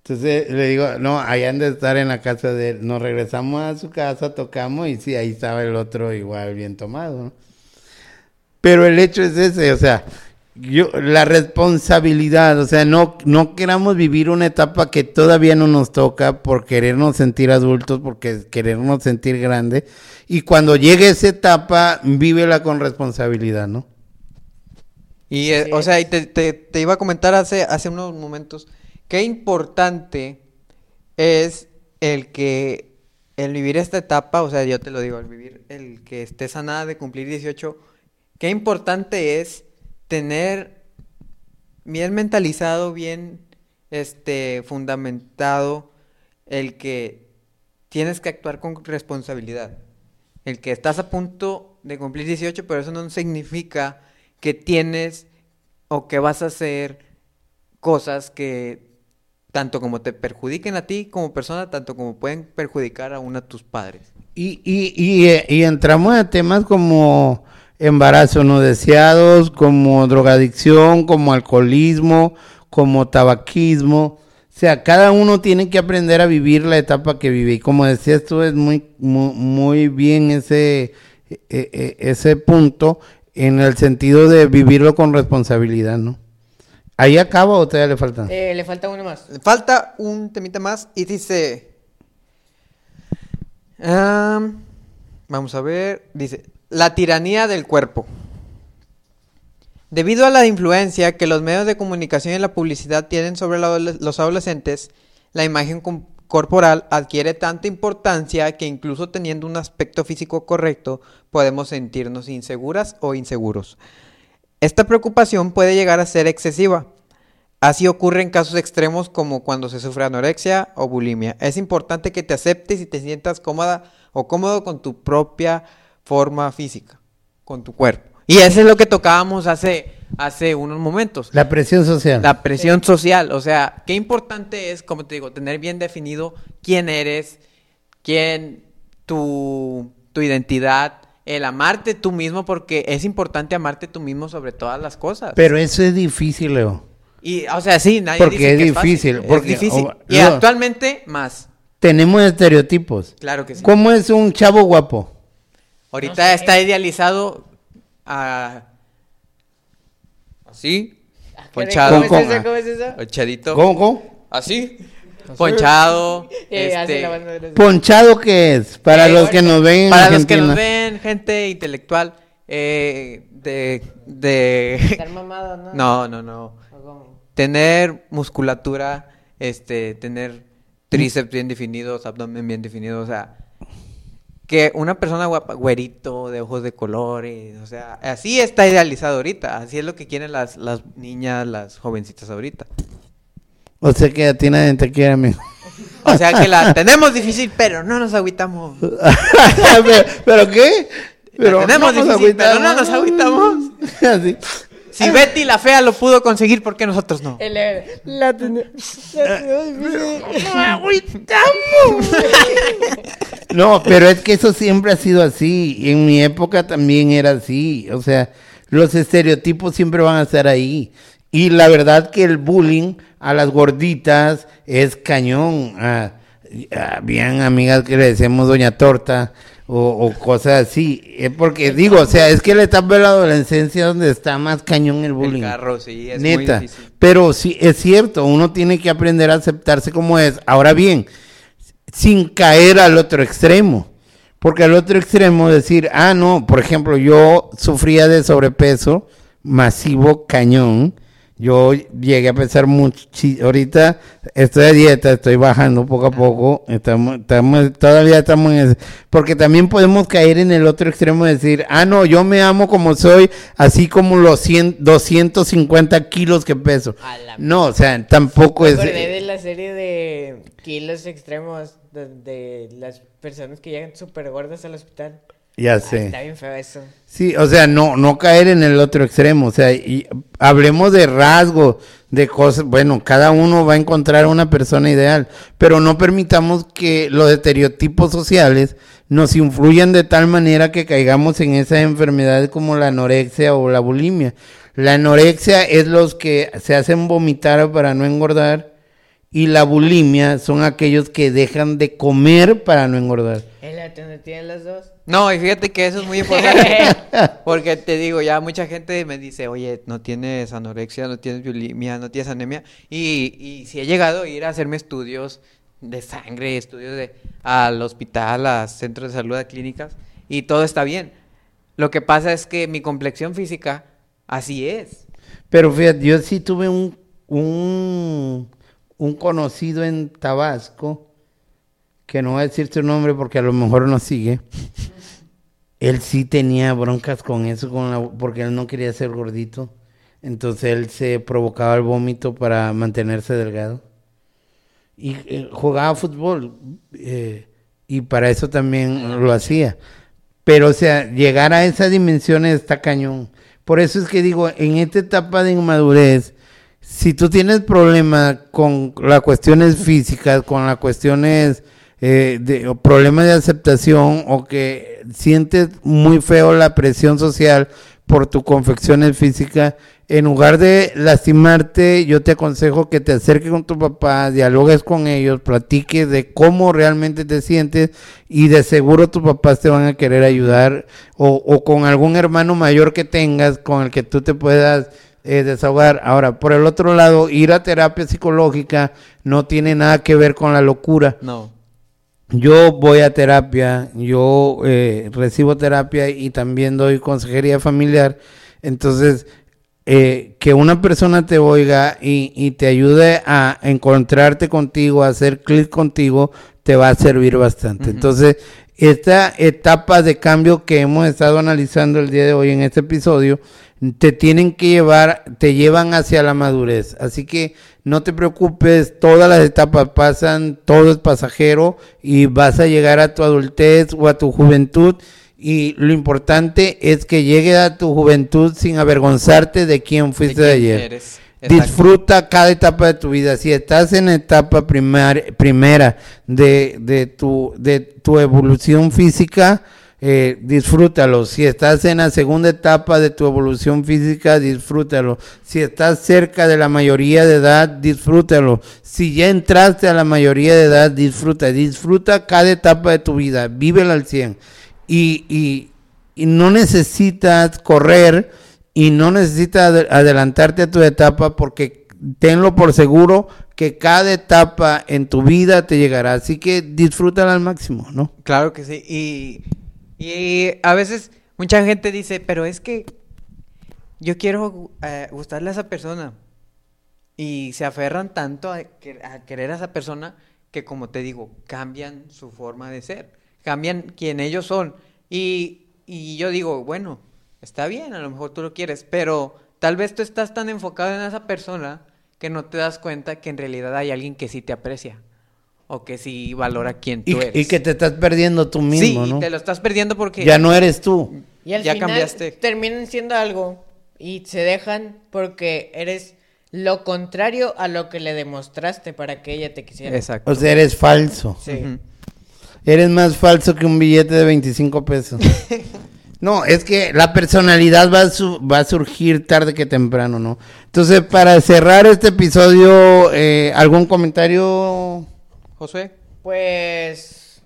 Speaker 3: Entonces le digo, no, ahí han de estar en la casa de él. Nos regresamos a su casa, tocamos y sí, ahí estaba el otro igual bien tomado. ¿no? Pero el hecho es ese, o sea, yo, la responsabilidad, o sea, no, no queramos vivir una etapa que todavía no nos toca por querernos sentir adultos, porque querernos sentir grandes. Y cuando llegue esa etapa, vívela con responsabilidad, ¿no?
Speaker 2: Y, eh,
Speaker 1: Sí.
Speaker 2: o sea, y te, te- te iba a comentar hace, hace unos momentos qué importante es el que el vivir esta etapa, o sea, yo te lo digo, el vivir, el que estés a nada de cumplir 18, qué importante es tener bien mentalizado, bien este fundamentado el que tienes que actuar con responsabilidad. El que estás a punto de cumplir 18, pero eso no significa que tienes o que vas a hacer cosas que tanto como te perjudiquen a ti como persona, tanto como pueden perjudicar a uno de tus padres.
Speaker 3: Y, y, y, y entramos a temas como embarazos no deseados, como drogadicción, como alcoholismo, como tabaquismo. O sea, cada uno tiene que aprender a vivir la etapa que vive. Y como decías tú, es muy, muy, muy bien ese, eh, eh, ese punto en el sentido de vivirlo con responsabilidad, ¿no? ¿Ahí acaba o todavía le falta?
Speaker 1: Eh, le falta uno más.
Speaker 2: Falta un temita más y dice... Am, vamos a ver. Dice, la tiranía del cuerpo. Debido a la influencia que los medios de comunicación y la publicidad tienen sobre la los adolescentes, la imagen com- corporal adquiere tanta importancia que incluso teniendo un aspecto físico correcto podemos sentirnos inseguras o inseguros. Esta preocupación puede llegar a ser excesiva. Así ocurre en casos extremos como cuando se sufre anorexia o bulimia. Es importante que te aceptes y te sientas cómoda o cómodo con tu propia forma física, con tu cuerpo. Y eso es lo que tocábamos hace, hace unos momentos.
Speaker 3: La presión social.
Speaker 2: La presión social, o sea, qué importante es, como te digo, tener bien definido quién eres, quién, tu, tu identidad, el amarte tú mismo, porque es importante amarte tú mismo sobre todas las cosas.
Speaker 3: Pero eso es difícil, Leo.
Speaker 2: Y, o sea, sí, nadie
Speaker 3: Porque
Speaker 2: dice
Speaker 3: es
Speaker 2: que
Speaker 3: difícil,
Speaker 2: es
Speaker 3: porque-
Speaker 2: difícil.
Speaker 3: o-
Speaker 2: y actualmente más,
Speaker 3: Tenemos estereotipos.
Speaker 2: claro que sí.
Speaker 3: ¿Cómo es un chavo guapo?
Speaker 2: Ahorita
Speaker 1: No sé.
Speaker 2: está idealizado a... Así, ponchado,
Speaker 1: ¿Cómo es eso? ¿Cómo es eso?
Speaker 2: ponchadito,
Speaker 3: ¿Cómo, cómo?
Speaker 2: así, ponchado, este,
Speaker 3: ¿Ponchado qué es? Para
Speaker 1: Eh,
Speaker 3: los que nos ven en
Speaker 2: Para los que nos ven, gente intelectual, eh, de, de...
Speaker 1: Estar mamado, ¿no?
Speaker 2: No, no, no. Tener musculatura, este, tener tríceps bien definidos, abdomen bien definido, o sea, que una persona guapa, güerito, de ojos de colores, o sea, así está idealizado ahorita, así es lo que quieren las, las niñas, las jovencitas ahorita.
Speaker 3: O sea que a ti nadie te quiere, amigo.
Speaker 2: O sea que la tenemos difícil, pero no nos agüitamos.
Speaker 3: pero, ¿pero qué?
Speaker 2: La tenemos difícil, pero no nos agüitamos.
Speaker 3: Así.
Speaker 2: Si Betty la fea lo pudo conseguir, ¿por qué nosotros no?
Speaker 1: El- La ten- la tenemos.
Speaker 3: No, pero es que eso siempre ha sido así. Y en mi época también era así. O sea, los estereotipos siempre van a estar ahí. Y la verdad que el bullying a las gorditas es cañón. Ah, ah, bien amigas que le decíamos Doña Torta o, o cosas así. Es porque digo, o sea, es que etapa de la adolescencia donde está más cañón el bullying.
Speaker 2: El carro, sí, es muy
Speaker 3: Neta. Pero sí, es cierto, uno tiene que aprender a aceptarse como es. Ahora bien, sin caer al otro extremo. Porque al otro extremo decir, ah, no, por ejemplo, yo sufría de sobrepeso masivo, cañón. Yo llegué a pesar mucho. Ahorita estoy a dieta, estoy bajando poco a poco. Estamos, estamos, todavía estamos en ese- Porque también podemos caer en el otro extremo de decir, ah, no, yo me amo como soy, así como los 100, 250 kilos que peso. No, o sea, tampoco
Speaker 1: Me
Speaker 3: es.
Speaker 1: de la serie de kilos extremos de, de las personas que llegan súper gordas al hospital.
Speaker 3: Ya sé.
Speaker 1: Está bien feo eso.
Speaker 3: Sí, o sea, no, no caer en el otro extremo, o sea, y hablemos de rasgos, de cosas, bueno, cada uno va a encontrar una persona ideal, pero no permitamos que los estereotipos sociales nos influyan de tal manera que caigamos en esas enfermedades como la anorexia o la bulimia. La anorexia es los que se hacen vomitar para no engordar y la bulimia son aquellos que dejan de comer para no engordar.
Speaker 1: ¿El donde tienen las dos?
Speaker 2: No, y fíjate que eso es muy importante. porque te digo, ya mucha gente me dice, oye, no tienes anorexia, no tienes bulimia, no tienes anemia. Y, y si he llegado a ir a hacerme estudios de sangre, estudios de al hospital, a centros de salud, a clínicas, y todo está bien. Lo que pasa es que mi complexión física así es.
Speaker 3: Pero fíjate, yo sí tuve un, un, un conocido en Tabasco, que no voy a decir su nombre porque a lo mejor no sigue. Él sí tenía broncas con eso, con porque él no quería ser gordito. Entonces él se provocaba el vómito para mantenerse delgado. Y eh, jugaba fútbol. eh, y para eso también lo hacía. Pero, o sea, llegar a esas dimensiones está cañón. Por eso es que digo, en esta etapa de inmadurez, si tú tienes problemas con las cuestiones físicas, con las cuestiones eh, de problemas de aceptación o que sientes muy feo la presión social por tu confecciones físicas, en lugar de lastimarte, yo te aconsejo que te acerques con tu papá, dialogues con ellos, platiques de cómo realmente te sientes y de seguro tus papás te van a querer ayudar o, o con algún hermano mayor que tengas con el que tú te puedas eh, desahogar. Ahora, por el otro lado, ir a terapia psicológica no tiene nada que ver con la locura.
Speaker 2: No.
Speaker 3: Yo voy a terapia, yo eh, recibo terapia y también doy consejería familiar. Entonces, eh, que una persona te oiga y, y te ayude a encontrarte contigo, a hacer clic contigo, te va a servir bastante. Entonces, esta etapa de cambio que hemos estado analizando el día de hoy en este episodio, te tienen que llevar, te llevan hacia la madurez. Así que no te preocupes, todas las etapas pasan, todo es pasajero y vas a llegar a tu adultez o a tu juventud. Y lo importante es que llegue a tu juventud sin avergonzarte de quién fuiste de,
Speaker 2: ¿De quién
Speaker 3: ayer.
Speaker 2: eres?
Speaker 3: Disfruta cada etapa de tu vida. Si estás en etapa primar- primera de, de, tu, de tu evolución física, eh, disfrútalo. Si estás en la segunda etapa de tu evolución física, disfrútalo. Si estás cerca de la mayoría de edad, disfrútalo. Si ya entraste a la mayoría de edad, disfruta. Disfruta cada etapa de tu vida. Vívela al 100. Y, y, y no necesitas correr y no necesitas ade- adelantarte a tu etapa porque tenlo por seguro que cada etapa en tu vida te llegará. Así que disfrútala al máximo, ¿no?
Speaker 2: Claro que sí. Y, y a veces mucha gente dice, pero es que yo quiero eh, gustarle a esa persona. Y se aferran tanto a, que- a querer a esa persona que, como te digo, cambian su forma de ser. Cambian quien ellos son. Y, y yo digo, bueno, está bien, a lo mejor tú lo quieres, pero tal vez tú estás tan enfocado en esa persona que no te das cuenta que en realidad hay alguien que sí te aprecia. O que sí valora quién
Speaker 3: Y,
Speaker 2: tú eres.
Speaker 3: y que te estás perdiendo tú mismo,
Speaker 2: sí, y
Speaker 3: ¿no?
Speaker 2: te lo estás perdiendo porque
Speaker 3: Ya no eres tú.
Speaker 1: Y al
Speaker 2: Ya
Speaker 1: final
Speaker 2: cambiaste.
Speaker 1: terminan siendo algo y se dejan porque eres lo contrario a lo que le demostraste para que ella te quisiera.
Speaker 2: Exacto.
Speaker 3: O sea, eres falso.
Speaker 1: Sí.
Speaker 3: Eres más falso que un billete de 25 pesos. No, es que la personalidad va a, su- va a surgir tarde que temprano, ¿no? Entonces, para cerrar este episodio, eh, ¿algún comentario?
Speaker 2: Josué.
Speaker 1: Pues.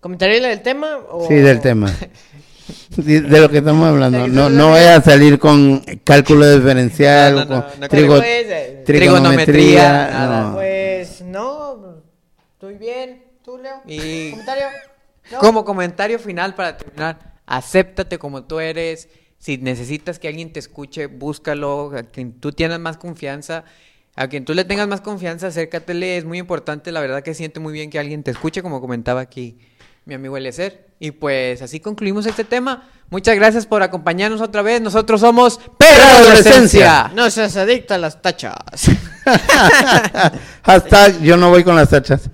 Speaker 1: ¿Comentario del tema? O...
Speaker 3: Sí, del tema. De, lo que estamos hablando. No, no vaya a salir con cálculo diferencial
Speaker 2: No,
Speaker 3: con
Speaker 2: no, no
Speaker 3: trigo-
Speaker 1: Pues,
Speaker 2: Trigonometría, nada.
Speaker 3: no.
Speaker 1: Pues no, estoy bien. ¿Tú, Leo?
Speaker 2: Y-
Speaker 1: ¿Comentario? ¿No?
Speaker 2: Como comentario final para terminar, acéptate como tú eres. Si necesitas que alguien te escuche, búscalo. A quien tú tienes más confianza, a quien tú le tengas más confianza, acércatele. Es muy importante, la verdad que siente muy bien que alguien te escuche, como comentaba aquí mi amigo Eliezer. Y pues así concluimos este tema. Muchas gracias por acompañarnos otra vez. Nosotros somos Perra Adolescencia.
Speaker 1: No seas adicto a las tachas.
Speaker 3: Hashtag yo no voy con las tachas.